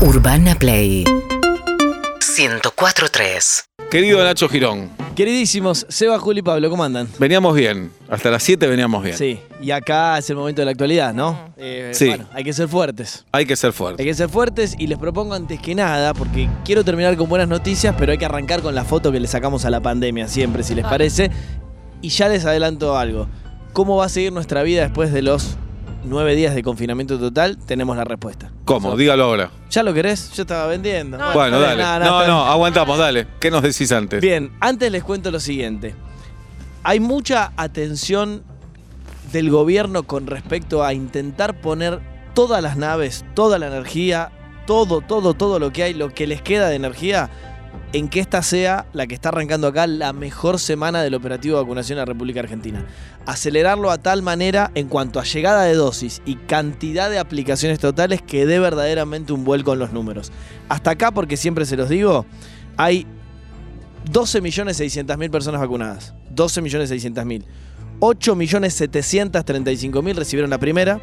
Urbana Play 104.3 Querido Nacho Girón, Queridísimos, Seba, Juli y Pablo, ¿cómo andan? veníamos bien. Hasta las 7 veníamos bien. Sí, y acá es el momento de la actualidad, ¿no? Eh, Sí. Bueno, hay que ser fuertes. Hay que ser Hay fuerte. que ser fuertes y les propongo antes que nada, porque quiero terminar con buenas noticias, pero hay que arrancar con la foto que le sacamos a la pandemia siempre, si les parece. Y ya les adelanto algo. ¿Cómo va a seguir nuestra vida después de los nueve días de confinamiento total? Tenemos la respuesta. ¿Cómo? So- Dígalo ahora. ¿Ya lo querés? Yo estaba vendiendo. bueno, dale. No, no, aguantamos, dale. ¿Qué nos decís antes? Bien, antes les cuento lo siguiente. Hay mucha atención del gobierno con respecto a intentar poner todas las naves, toda la energía, todo, todo, todo lo que hay, lo que les queda de energía, en que esta sea la que está arrancando acá la mejor semana del operativo de vacunación en la República Argentina. Acelerarlo a tal manera en cuanto a llegada de dosis y cantidad de aplicaciones totales que dé verdaderamente un vuelco en los números. Hasta acá, porque siempre se los digo, hay 12.600.000 personas vacunadas. 12.600.000. 8.735.000 recibieron la primera.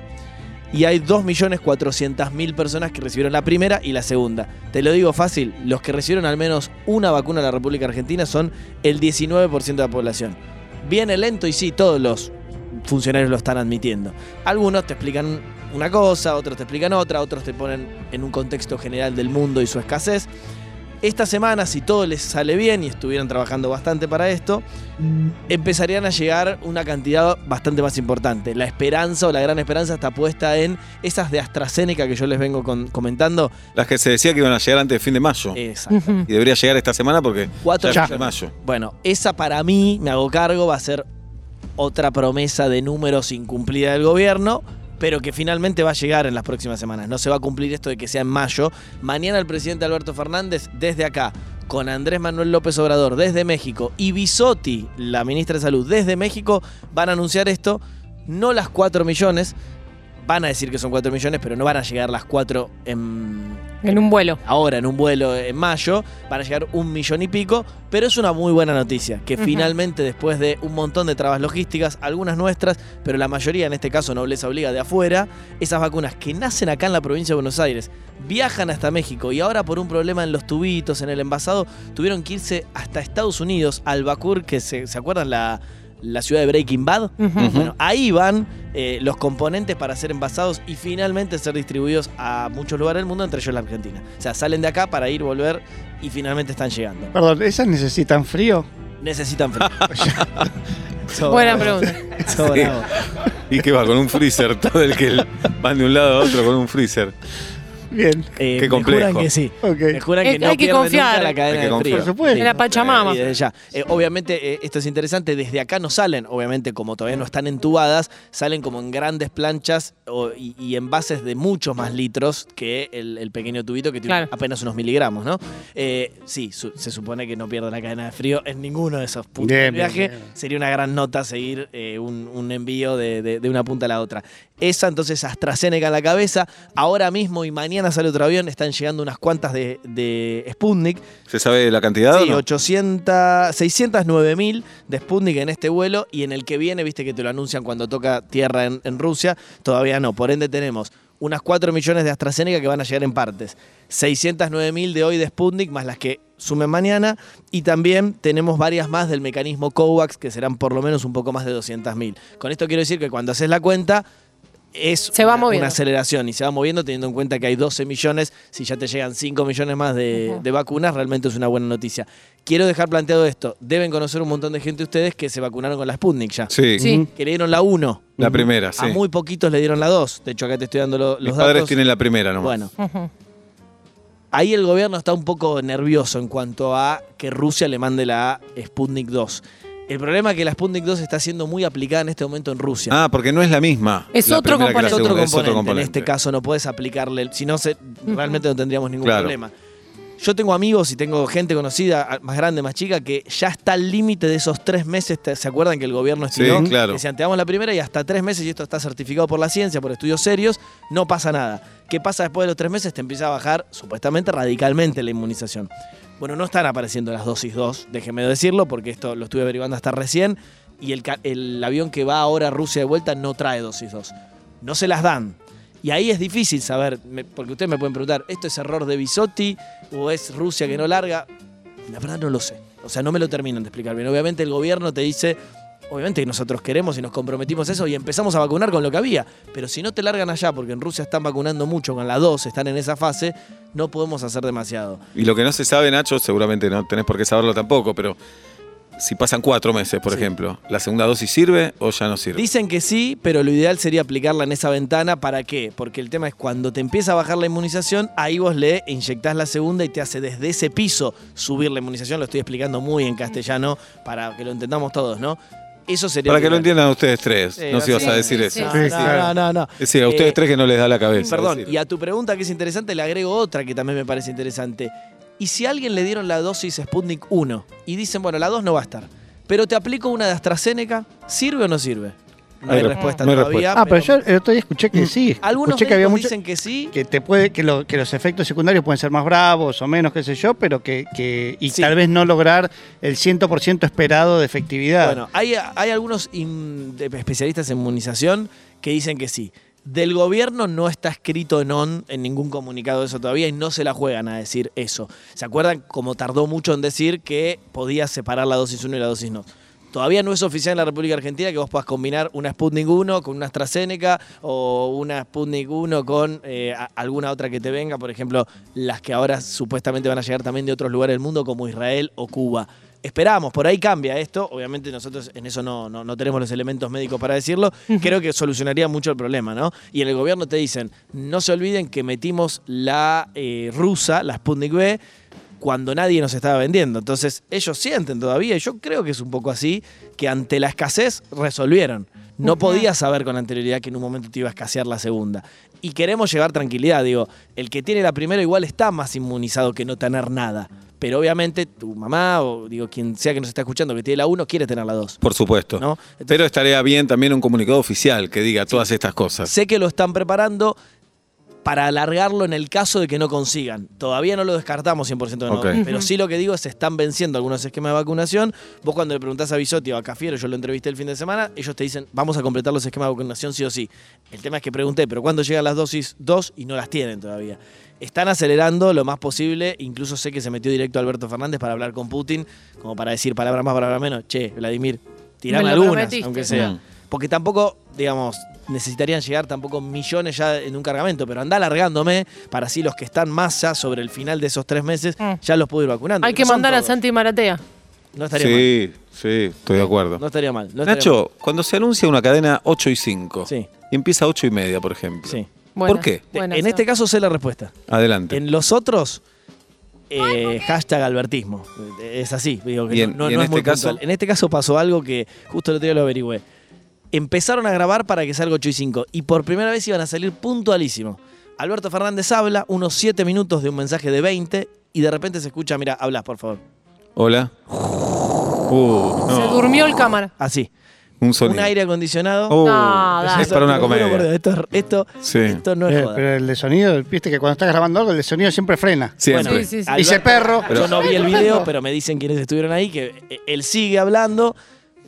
Y hay 2.400.000 personas que recibieron la primera y la segunda. Te lo digo fácil, los que recibieron al menos una vacuna en la República Argentina son el 19% de la población. Viene lento y sí, todos los funcionarios lo están admitiendo. Algunos te explican una cosa, otros te explican otra, otros te ponen en un contexto general del mundo y su escasez. Esta semana, si todo les sale bien y estuvieran trabajando bastante para esto, empezarían a llegar una cantidad bastante más importante. La esperanza o la gran esperanza está puesta en esas de AstraZeneca que yo les vengo con- comentando. Las que se decía que iban a llegar antes de fin de mayo. Exacto. Y debería llegar esta semana porque Cuatro ya es millones. de mayo. Bueno, esa para mí, me hago cargo, va a ser otra promesa de números incumplida del gobierno, pero que finalmente va a llegar en las próximas semanas. No se va a cumplir esto de que sea en mayo. Mañana el presidente Alberto Fernández, desde acá, con Andrés Manuel López Obrador desde México y Bisotti, la ministra de Salud, desde México, van a anunciar esto. No las 4 millones, van a decir que son 4 millones, pero no van a llegar las 4 en, En un vuelo. ahora en un vuelo en mayo, van a llegar un millón y pico, pero es una muy buena noticia, que finalmente después de un montón de trabas logísticas, algunas nuestras, pero la mayoría, en este caso Nobleza Obliga de afuera, esas vacunas que nacen acá en la provincia de Buenos Aires, viajan hasta México y ahora por un problema en los tubitos, en el envasado, tuvieron que irse hasta Estados Unidos, al Bacur, que se, ¿se acuerdan la, la ciudad de Breaking Bad? Bueno, ahí van eh, los componentes para ser envasados y finalmente ser distribuidos a muchos lugares del mundo, entre ellos la Argentina. O sea, salen de acá para ir, volver y finalmente están llegando. Perdón, ¿esas necesitan frío? Necesitan frío. Buena pregunta. ¿Y qué va? Con un freezer. Todo el que van de un lado a otro con un freezer. Bien, Eh, Qué Me juran complejo. que sí. Me ok. juran Es que que no hay que confiar. nunca la cadena que de frío. Por supuesto. En la Pachamama. Y desde ya. Eh, obviamente, eh, esto es interesante, desde acá no salen, obviamente como todavía no están entubadas, salen como en grandes planchas o- y, y envases de muchos más litros que el, el pequeño tubito que tiene Claro. apenas unos miligramos, ¿no? Eh, sí, su- se supone que no pierden la cadena de frío en ninguno de esos puntos Bien, bien, viaje. bien. Sería una gran nota seguir eh, un, un envío de, de- de una punta a la otra. Esa entonces AstraZeneca en la cabeza. Ahora mismo y mañana sale otro avión, están llegando unas cuantas de, de Sputnik. ¿Se sabe la cantidad? o Sí, no? 800, 609 mil de Sputnik en este vuelo y en el que viene, viste que te lo anuncian cuando toca tierra en, en Rusia, todavía no. Por ende tenemos unas 4 millones de AstraZeneca que van a llegar en partes, 609 mil de hoy de Sputnik más las que sumen mañana y también tenemos varias más del mecanismo COVAX que serán por lo menos un poco más de 200 mil. Con esto quiero decir que cuando haces la cuenta es Se va una, moviendo. una aceleración y se va moviendo teniendo en cuenta que hay 12 millones, si ya te llegan 5 millones más de, vacunas, realmente es una buena noticia. Quiero dejar planteado esto, deben conocer un montón de gente ustedes que se vacunaron con la Sputnik ya, Sí, Sí. que le dieron la 1, la primera, sí. a muy poquitos le dieron la 2, de hecho acá te estoy dando lo- Mis los padres datos. tienen la primera nomás. Bueno, ahí el gobierno está un poco nervioso en cuanto a que Rusia le mande la Sputnik 2. El problema es que la Sputnik 2 está siendo muy aplicada en este momento en Rusia. Ah, porque no es la misma. Es la otro es componente. es otro componente. En este caso no puedes aplicarle, si no, se- realmente no tendríamos ningún Claro. problema. Yo tengo amigos y tengo gente conocida, más grande, más chica, que ya está al límite de esos tres meses. ¿te- ¿Se acuerdan que el gobierno Sí, estiró? claro. Decían, te damos la primera y hasta tres meses, y esto está certificado por la ciencia, por estudios serios, no pasa nada. ¿Qué pasa después de los tres meses? Te empieza a bajar, supuestamente, radicalmente la inmunización. Bueno, no están apareciendo las dosis 2, déjeme decirlo, porque esto lo estuve averiguando hasta recién, y el, avión que va ahora a Rusia de vuelta no trae dosis 2. No se las dan. Y ahí es difícil saber, porque ustedes me pueden preguntar, ¿esto es error de Bisotti o es Rusia que no larga? La verdad no lo sé. O sea, no me lo terminan de explicar bien. Obviamente el gobierno te dice, obviamente que nosotros queremos y nos comprometimos a eso y empezamos a vacunar con lo que había. Pero si no te largan allá, porque en Rusia están vacunando mucho con la 2, están en esa fase, no podemos hacer demasiado. Y lo que no se sabe, Nacho, seguramente no tenés por qué saberlo tampoco, pero si pasan cuatro meses, por Sí. ejemplo, ¿la segunda dosis sirve o ya no sirve? Dicen que sí, pero lo ideal sería aplicarla en esa ventana. ¿Para qué? Porque el tema es cuando te empieza a bajar la inmunización, ahí vos le inyectás la segunda y te hace desde ese piso subir la inmunización. Lo estoy explicando muy en castellano para que lo entendamos todos, ¿no? Eso sería. Para que lo entiendan ustedes tres, Sí, no si vas a decir sí, eso. sí. No, Sí, no, no, no, no. Es decir, a ustedes Eh, tres que no les da la cabeza. Perdón, decir. y a tu pregunta que es interesante le agrego otra que también me parece interesante. ¿Y si a alguien le dieron la dosis Sputnik 1 y dicen, bueno, la 2 no va a estar, pero te aplico una de AstraZeneca, ¿sirve o no sirve? No hay, Hay re- respuesta no hay todavía. Ah, pero yo el otro día escuché que sí. Algunos escuché que había médicos mucho, dicen que sí. que te puede que, lo- que los efectos secundarios pueden ser más bravos o menos, qué sé yo, pero que, que y Sí. tal vez no lograr el 100% esperado de efectividad. Bueno, hay, hay algunos in- de- especialistas en inmunización que dicen que sí. Del gobierno no está escrito en on en ningún comunicado de eso todavía y no se la juegan a decir eso. ¿Se acuerdan cómo tardó mucho en decir que podía separar la dosis 1 y la dosis no? Todavía no es oficial en la República Argentina que vos puedas combinar una Sputnik 1 con una AstraZeneca o una Sputnik 1 con eh, alguna otra que te venga, por ejemplo, las que ahora supuestamente van a llegar también de otros lugares del mundo como Israel o Cuba. Esperamos, por ahí cambia esto. Obviamente nosotros en eso no, no, no tenemos los elementos médicos para decirlo. Creo que solucionaría mucho el problema, ¿no? Y en el gobierno te dicen, no se olviden que metimos la eh, rusa, la Sputnik B, cuando nadie nos estaba vendiendo. Entonces ellos sienten todavía, y yo creo que es un poco así, que ante la escasez resolvieron. No podías saber con anterioridad que en un momento te iba a escasear la segunda. Y queremos llevar tranquilidad, digo, el que tiene la primera igual está más inmunizado que no tener nada. Pero obviamente tu mamá o digo quien sea que nos está escuchando que tiene la 1 quiere tener la 2. Por supuesto. ¿no? Entonces, Pero estaría bien también un comunicado oficial que diga todas estas cosas. sé que lo están preparando para alargarlo en el caso de que no consigan. Todavía no lo descartamos 100% de no, pero sí lo que digo es se están venciendo algunos esquemas de vacunación. Vos cuando le preguntás a Bisotti o a Cafiero, yo lo entrevisté el fin de semana, ellos te dicen, vamos a completar los esquemas de vacunación sí o sí. El tema es que pregunté, pero ¿cuándo llegan las dosis 2 y no las tienen todavía? Están acelerando lo más posible, incluso sé que se metió directo Alberto Fernández para hablar con Putin, como para decir palabra más, palabra menos, che, Vladimir, tirame Me algunas, prometiste. aunque sea. Mm. Porque tampoco, digamos, necesitarían llegar tampoco millones ya en un cargamento, pero anda alargándome para así los que están más ya sobre el final de esos tres meses Mm. ya los puedo ir vacunando. Hay que mandar a. Santi Maratea. No estaría mal. Sí, sí, estoy de acuerdo. No estaría mal. no estaría Nacho, cuando se anuncia una cadena 8 y 5 Sí. y empieza 8 y media, por ejemplo. Sí. Buena, ¿Por qué? en este caso sé la respuesta. Adelante. En los otros, eh, hashtag albertismo. Es así. Digo que Y en- no, no- y en no es este muy caso- puntual. En este caso pasó algo que justo el otro día lo averigüé. Empezaron a grabar para que salga 8 y 5 y por primera vez iban a salir puntualísimo. Alberto Fernández habla unos 7 minutos de un mensaje de 20 y de repente se escucha, mira, hablas por favor. Hola. Uh, Se durmió el cámara. Así. Un sonido. Un aire acondicionado. Oh, No, es para una comedia. Esto, esto, Sí. esto no es Eh, joda. pero el de sonido, viste que cuando estás grabando algo, el de sonido siempre frena. Siempre. Sí, sí, sí. Dice perro. Yo no vi el video, pero me dicen quienes estuvieron ahí que eh, él sigue hablando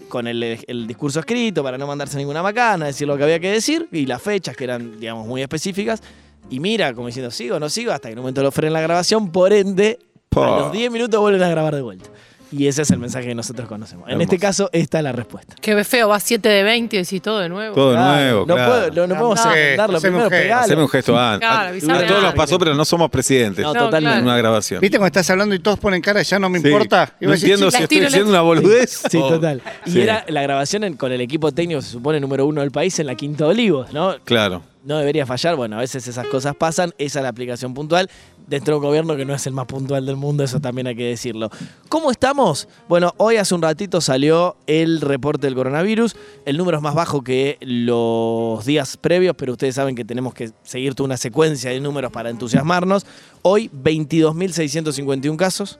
con el, el discurso escrito para no mandarse ninguna macana, decir lo que había que decir y las fechas que eran, digamos, muy específicas. Y mira, como diciendo, sigo o no sigo, hasta que en un momento lo frenen la grabación, por ende, a los 10 minutos vuelven a grabar de vuelta. Y ese es el mensaje que nosotros conocemos. En este caso, esta es la respuesta. Qué feo, va 7 de 20 y decís todo de nuevo. Todo de Claro, nuevo, no, claro. puedo- no, no podemos secundarlo, haceme primero un gesto, pegalo. Haceme un gesto a, Claro, a- todos nos pasó, pero no somos presidentes. No, No, totalmente. claro. En una grabación. Viste cuando estás hablando y todos ponen cara, ya no me Sí. importa. Y No vos decís, entiendo "Sí, si la estoy tiro, la diciendo una boludez. Sí, o- total. Y Sí. era la grabación en- con el equipo técnico, se supone número uno del país, en la Quinta de Olivos, ¿no? Claro. no debería fallar. Bueno, a veces esas cosas pasan. Esa es la aplicación puntual dentro de un gobierno que no es el más puntual del mundo, eso también hay que decirlo. ¿Cómo estamos? Bueno, hoy hace un ratito salió el reporte del coronavirus. El número es más bajo que los días previos, pero ustedes saben que tenemos que seguir toda una secuencia de números para entusiasmarnos. Hoy 22.651 casos.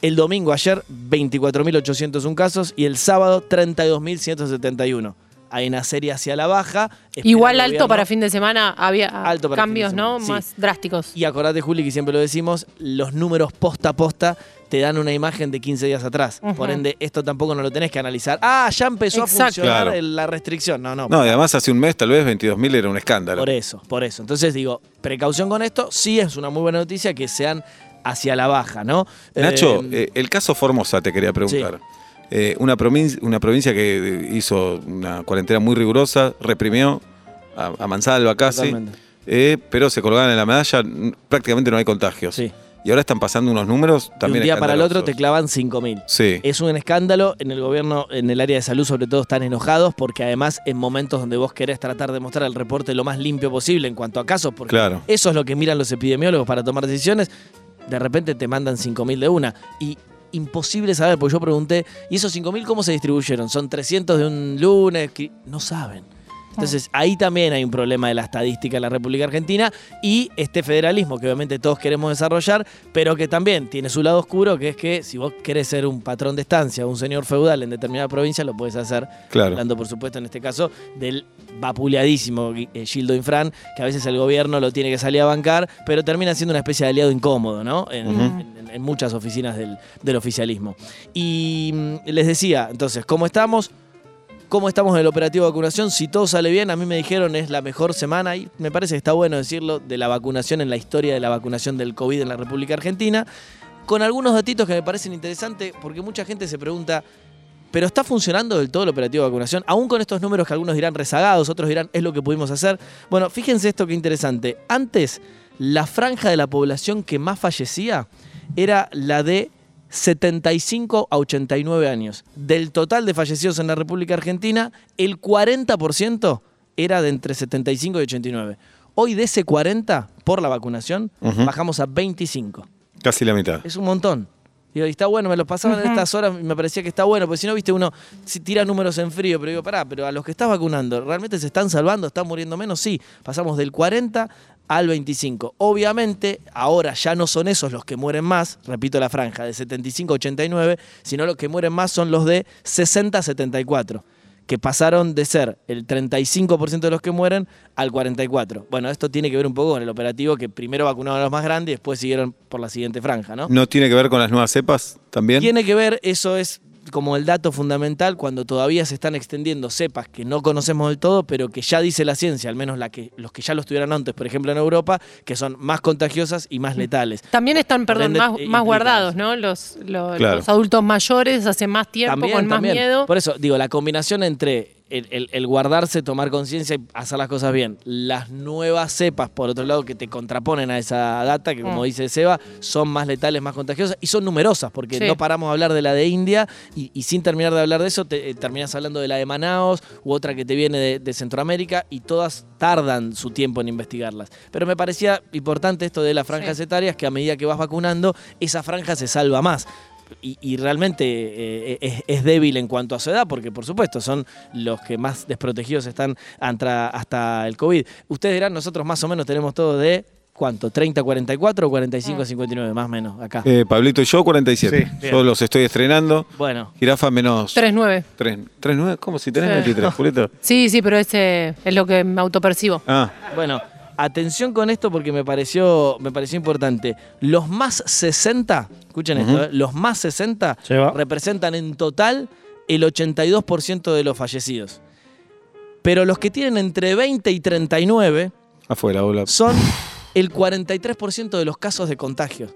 El domingo ayer 24.801 casos y el sábado 32.171. hay una serie hacia la baja. Igual alto gobierno. para fin de semana había Alto para cambios, ¿no? sí. Más drásticos. Y acordate, Juli, que siempre lo decimos, los números posta a posta te dan una imagen de 15 días atrás. Por ende, esto tampoco no lo tenés que analizar. Ah, ya empezó Exacto. a funcionar Claro. la restricción. No, no. No, y además hace un mes tal vez 22.000 era un escándalo. Por eso, por eso. Entonces digo, precaución con esto. Sí es una muy buena noticia que sean hacia la baja, ¿no? Nacho, Eh, eh, el caso Formosa te quería preguntar. Eh, una, provincia, una provincia que eh, hizo una cuarentena muy rigurosa, reprimió a, a mansalva casi, eh, pero se colgaban en la medalla, prácticamente no hay contagios. Sí. Y ahora están pasando unos números de también un día para el otro te clavan 5.000. Sí, Es un escándalo, en el gobierno, en el área de salud sobre todo están enojados porque además en momentos donde vos querés tratar de mostrar el reporte lo más limpio posible en cuanto a casos, porque claro. eso es lo que miran los epidemiólogos para tomar decisiones, de repente te mandan 5.000 de una. Y imposible saber, porque yo pregunté, ¿y esos 5.000 cómo se distribuyeron? ¿Son 300 de un lunes? No saben. Entonces ahí también hay un problema de la estadística en la República Argentina y este federalismo que obviamente todos queremos desarrollar, pero que también tiene su lado oscuro, que es que si vos querés ser un patrón de estancia, un señor feudal en determinada provincia, lo puedes hacer Claro. hablando por supuesto en este caso del vapuleadísimo eh, Gildo Infran, que a veces el gobierno lo tiene que salir a bancar, pero termina siendo una especie de aliado incómodo, ¿no? En, muchas oficinas del, del oficialismo. Y mm, les decía, entonces, ¿cómo estamos? ¿Cómo estamos en el operativo de vacunación? Si todo sale bien, a mí me dijeron es la mejor semana y me parece que está bueno decirlo de la vacunación en la historia de la vacunación del COVID en la República Argentina, con algunos datitos que me parecen interesantes porque mucha gente se pregunta, pero está funcionando del todo el operativo de vacunación, aún con estos números que algunos dirán rezagados, otros dirán es lo que pudimos hacer. Bueno, fíjense esto que interesante. Antes, la franja de la población que más fallecía era la de 75 a 89 años. Del total de fallecidos en la República Argentina, el 40% era de entre 75 y 89. Hoy de ese 40 por la vacunación, bajamos a 25. Casi la mitad. Es un montón. Digo, y está bueno, me los pasaban en estas horas y me parecía que está bueno, porque si no, viste, uno si tira números en frío, pero digo, pará, pero a los que estás vacunando, ¿realmente se están salvando, están muriendo menos? Sí, pasamos del 40 al 25. Obviamente, ahora ya no son esos los que mueren más, repito la franja, de 75 a 89, sino los que mueren más son los de 60 a 74 que pasaron de ser el 35% de los que mueren al 44%. Bueno, esto tiene que ver un poco con el operativo que primero vacunaron a los más grandes y después siguieron por la siguiente franja, ¿no? ¿No tiene que ver con las nuevas cepas también? Tiene que ver, eso es como el dato fundamental cuando todavía se están extendiendo cepas que no conocemos del todo, pero que ya dice la ciencia, al menos la que, los que ya lo estuvieran antes, por ejemplo en Europa, que son más contagiosas y más letales. También están, perdón, más, guardados. ¿no? Los, los- Claro. los adultos mayores hace más tiempo, con más miedo. Por eso, digo, la combinación entre el, el- el guardarse, tomar conciencia y hacer las cosas bien, las nuevas cepas, por otro lado, que te contraponen a esa data, que como Mm. dice Seba, son más letales, más contagiosas y son numerosas, porque Sí. no paramos de hablar de la de India y, y sin terminar de hablar de eso, te, eh, terminas hablando de la de Manaos u otra que te viene de, de Centroamérica y todas tardan su tiempo en investigarlas. Pero me parecía importante esto de las franjas Sí. etarias, que a medida que vas vacunando, esa franja se salva más y, y realmente eh, es, es débil en cuanto a su edad, porque por supuesto son los que más desprotegidos están antra- hasta el COVID. Ustedes dirán, nosotros más o menos tenemos todo de, ¿cuánto? ¿30, 44 o 45, 59? Más o menos acá. Eh, Pablito y yo 47. Sí, yo los estoy estrenando. Bueno, Jirafa menos 3-9. 3. 9 ¿Cómo si tenés Sí. 23, Julito? Sí, sí, pero ese es lo que me autopercibo. Ah, bueno. Atención con esto porque me pareció, me pareció importante. Los más 60, escuchen Ujú. esto, ¿eh? los más 60 Se va. representan en total el 82% de los fallecidos. Pero los que tienen entre 20 y 39 afuera, hola. son el 43% de los casos de contagio.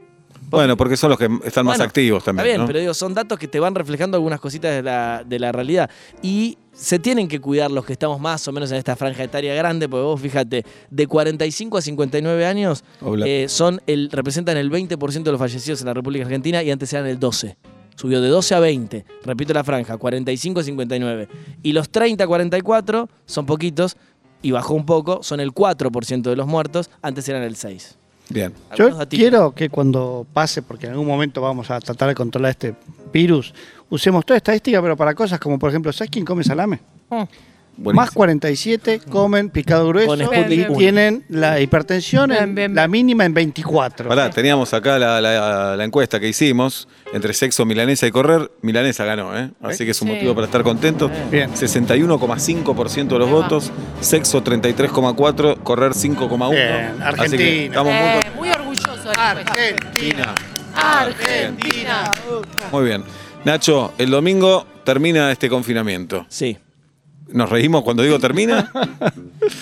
Bueno, porque son los que están más activos Está también. bien, ¿no? pero digo, son datos que te van reflejando algunas cositas de la, de la realidad. Y se tienen que cuidar los que estamos más o menos en esta franja etaria grande, porque vos fíjate, de 45 a 59 años eh, son el, representan el 20% de los fallecidos en la República Argentina y antes eran el 12. Subió de 12 a 20. Repito la franja, 45 a 59. Y los 30 a 44 son poquitos y bajó un poco, son el 4% de los muertos, antes eran el 6. Bien. Algunos Yo quiero que cuando pase, porque en algún momento vamos a tratar de controlar este virus, usemos toda estadística, pero para cosas como, por ejemplo, ¿sabes quién come salame? Mm. Buenísimo. Más 47 comen picado grueso Con Sputnik y uno. tienen la hipertensión, en- Bien, bien, la bien. mínima en 24. Pará, teníamos acá la, la- la encuesta que hicimos entre sexo, milanesa y correr. Milanesa ganó, ¿eh? Así que es un Sí. motivo para estar contentos. Bien. 61,5% de los votos, sexo 33,4%, correr 5,1%. Bien, Así que Argentina. estamos muy Eh, muy orgulloso de la encuesta. Argentina. Argentina. Muy bien. Nacho, el domingo termina este confinamiento. Sí. ¿Nos reímos cuando digo termina?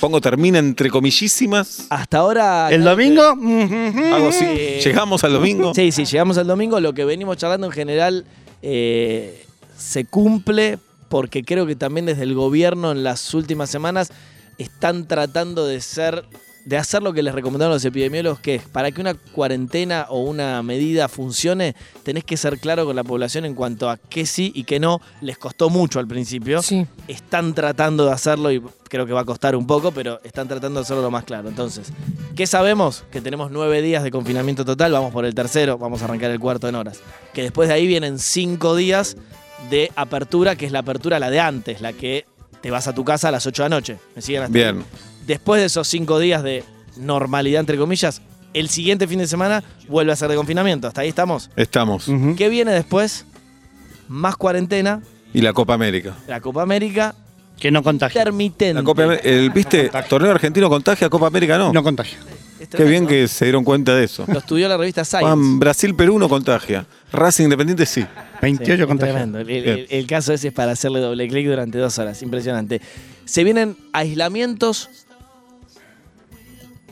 Pongo termina entre comillísimas. Hasta ahora. El domingo, Hago así. Eh, Llegamos al domingo. Sí, sí, llegamos al domingo. Lo que venimos charlando en general eh, se cumple porque creo que también desde el gobierno en las últimas semanas están tratando de ser de hacer lo que les recomendaron los epidemiólogos, que es para que una cuarentena o una medida funcione, tenés que ser claro con la población en cuanto a qué sí y qué no. Les costó mucho al principio. Sí. Están tratando de hacerlo y creo que va a costar un poco, pero están tratando de hacerlo lo más claro. Entonces, ¿qué sabemos? Que tenemos nueve días de confinamiento total, vamos por el tercero, vamos a arrancar el cuarto en horas. Que después de ahí vienen cinco días de apertura, que es la apertura la de antes, la que te vas a tu casa a las 8 de la noche. ¿Me siguen hasta ahí? Después de esos cinco días de normalidad, entre comillas, el siguiente fin de semana vuelve a ser de confinamiento. ¿Hasta ahí estamos? Estamos. ujú. ¿Qué viene después? Más cuarentena, Y la Copa América. la Copa América, Que no contagia. intermitente. La Copa América- el, ¿Viste? Torneo argentino contagia, Copa América no. No contagia. Es Qué bien que se dieron cuenta de eso. Lo estudió la revista Science. Juan, Brasil-Perú no contagia. Racing Independiente sí. 28 Sí, contagiados. Tremendo. El, el- Bien. el caso ese es para hacerle doble clic durante dos horas. Impresionante. Se vienen aislamientos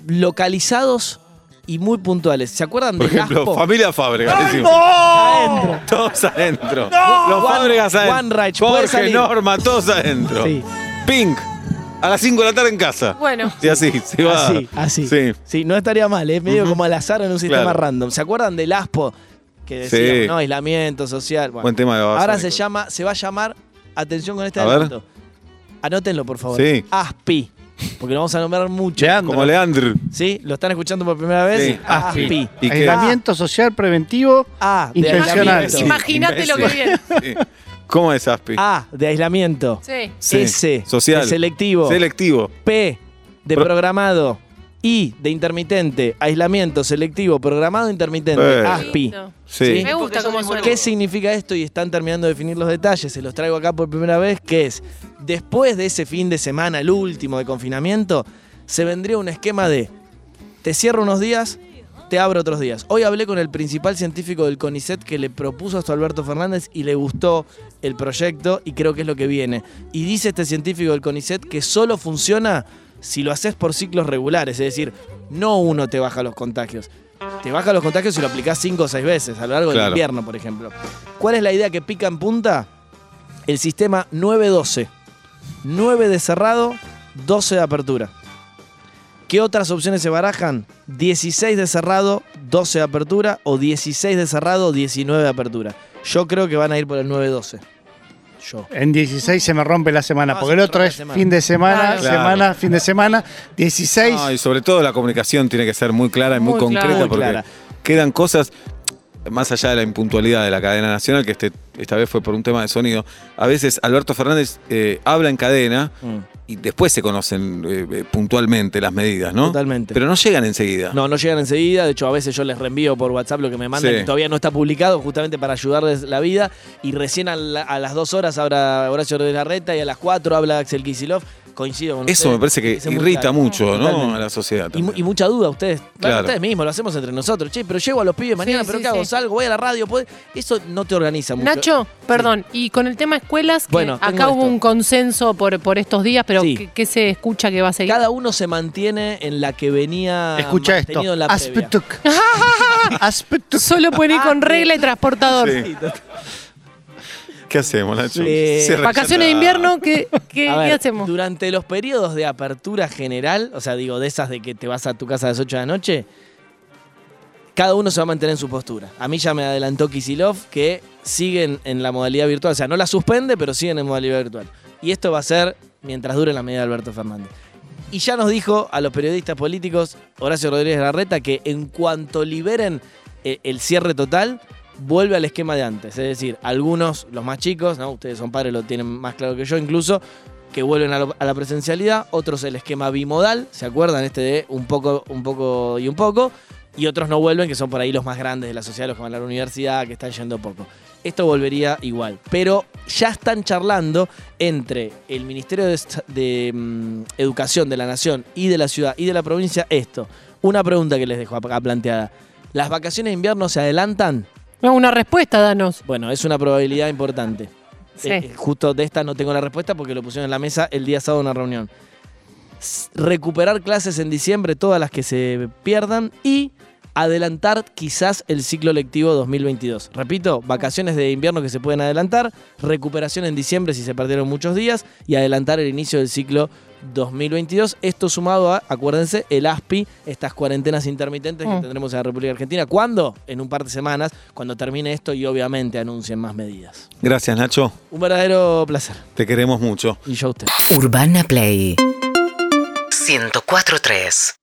localizados y muy puntuales. ¿Se acuerdan Por de ejemplo, Gaspo? familia Fábregas. decimos. Adentro. Todos adentro. Los Juan- Fábregas adentro. Juan Reich, puede Jorge, salir. Norma, todos adentro. Sí. Pink. A las 5 de la tarde en casa. Bueno. Y así, se va. Así, así. Sí. Sí, no estaría mal, es medio como al azar en un sistema Claro. random. ¿Se acuerdan del ASPO? Que decía, Sí. ¿no? Aislamiento social. Bueno, Buen tema de ahora Babasónicos. se llama, se va a llamar, atención con este A ver. adelanto. Anótenlo, por favor. Sí. ASPI. Porque lo vamos a nombrar mucho. Leandro. Como Leandro. ¿Sí? ¿Lo están escuchando por primera vez? Sí. ASPI. ¿Y qué? Aislamiento social preventivo. A de Intencional. Imagínate lo que viene. Sí. ¿Cómo es Aspi? A de aislamiento. Sí. Sí. S Social. de selectivo. Selectivo. P de Pro- programado. I de intermitente. Aislamiento selectivo, programado intermitente. Eh. ASPI. Lindo. Sí. Me gusta cómo suena. ¿Qué significa esto? Y están terminando de definir los detalles. Se los traigo acá por primera vez. Que es, después de ese fin de semana, el último de confinamiento, se vendría un esquema de te cierro unos días, te abro otros días. Hoy hablé con el principal científico del CONICET que le propuso esto a Alberto Fernández y le gustó el proyecto y creo que es lo que viene. Y dice este científico del CONICET que solo funciona si lo haces por ciclos regulares, es decir, no uno te baja los contagios. Te baja los contagios si lo aplicás 5 o 6 veces a lo largo del Claro. invierno, por ejemplo. ¿Cuál es la idea que pica en punta? El sistema 9-12. 9 de cerrado, 12 de apertura. ¿Qué otras opciones se barajan? 16 de cerrado, 12 de apertura o 16 de cerrado, 19 de apertura. Yo creo que van a ir por el 9-12. Yo. En 16 se me rompe la semana, No, porque se el otro es semana. fin de semana, Claro. semana, Claro. fin de semana. 16. No, y sobre todo la comunicación tiene que ser muy clara y muy, Muy concreta clara. Muy porque clara. quedan cosas más allá de la impuntualidad de la cadena nacional, que este, esta vez fue por un tema de sonido. A veces Alberto Fernández eh, habla en cadena Mm. y después se conocen eh, eh, puntualmente las medidas, ¿no? Totalmente. Pero no llegan enseguida. No, no llegan enseguida. De hecho, a veces yo les reenvío por WhatsApp lo que me mandan Sí. y todavía no está publicado, justamente para ayudarles la vida. Y recién a, la- a las dos horas habla Horacio de la Reta y a las cuatro habla Axel Kisilov. Coincido con Eso ustedes. me parece que irrita claro. mucho, ¿no? Totalmente. A la sociedad. Y, mucha duda ustedes. Bueno, Claro. ustedes mismos lo hacemos entre nosotros. Che, pero llego a los pibes mañana, Sí, pero sí, ¿qué hago? sí. Salgo, voy a la radio. ¿puedo? Eso no te organiza mucho. Nacho, perdón, y con el tema escuelas, que Bueno, acá hubo esto. un consenso por, por estos días, pero Sí. ¿qué, qué se escucha que va a seguir? Cada uno se mantiene en la que venía Escucha esto. en la previa. Aspetuk. Aspetuk. Solo pueden ir con regla y transportador. ¿Qué hacemos, Nacho? Eh, Cierra Vacaciones de ya. invierno, ¿qué, qué, A qué ver, hacemos? Durante los periodos de apertura general, o sea, digo, de esas de que te vas a tu casa a las 8 de la noche, cada uno se va a mantener en su postura. A mí ya me adelantó Kisilov que siguen en la modalidad virtual. O sea, no la suspende, pero siguen en modalidad virtual. Y esto va a ser mientras dure la medida de Alberto Fernández. Y ya nos dijo a los periodistas políticos, Horacio Rodríguez Larreta, que en cuanto liberen eh, el cierre total, vuelve al esquema de antes. Es decir, algunos, los más chicos, ¿no? ustedes son padres, lo tienen más claro que yo incluso, que vuelven a, la presencialidad, otros el esquema bimodal, ¿se acuerdan? Este de un poco, un poco y un poco, y otros no vuelven, que son por ahí los más grandes de la sociedad, los que van a la universidad, que están yendo poco. Esto volvería igual, pero ya están charlando entre el Ministerio de, mm, Educación de la Nación y de la ciudad y de la provincia esto. Una pregunta que les dejo acá planteada. ¿Las vacaciones de invierno se adelantan? No, una respuesta, danos. Bueno, es una probabilidad importante. Sí. Eh, justo de esta no tengo la respuesta porque lo pusieron en la mesa el día sábado en una reunión. S- Recuperar clases en diciembre, todas las que se pierdan, y adelantar quizás el ciclo lectivo 2022. Repito, vacaciones de invierno que se pueden adelantar, recuperación en diciembre si se perdieron muchos días, y adelantar el inicio del ciclo 2022. Esto sumado a, acuérdense, el ASPI, estas cuarentenas intermitentes que Mm. tendremos en la República Argentina. ¿Cuándo? En un par de semanas, cuando termine esto y obviamente anuncien más medidas. Gracias, Nacho. Un verdadero placer. Te queremos mucho. Y yo a usted. Urbana Play 104.3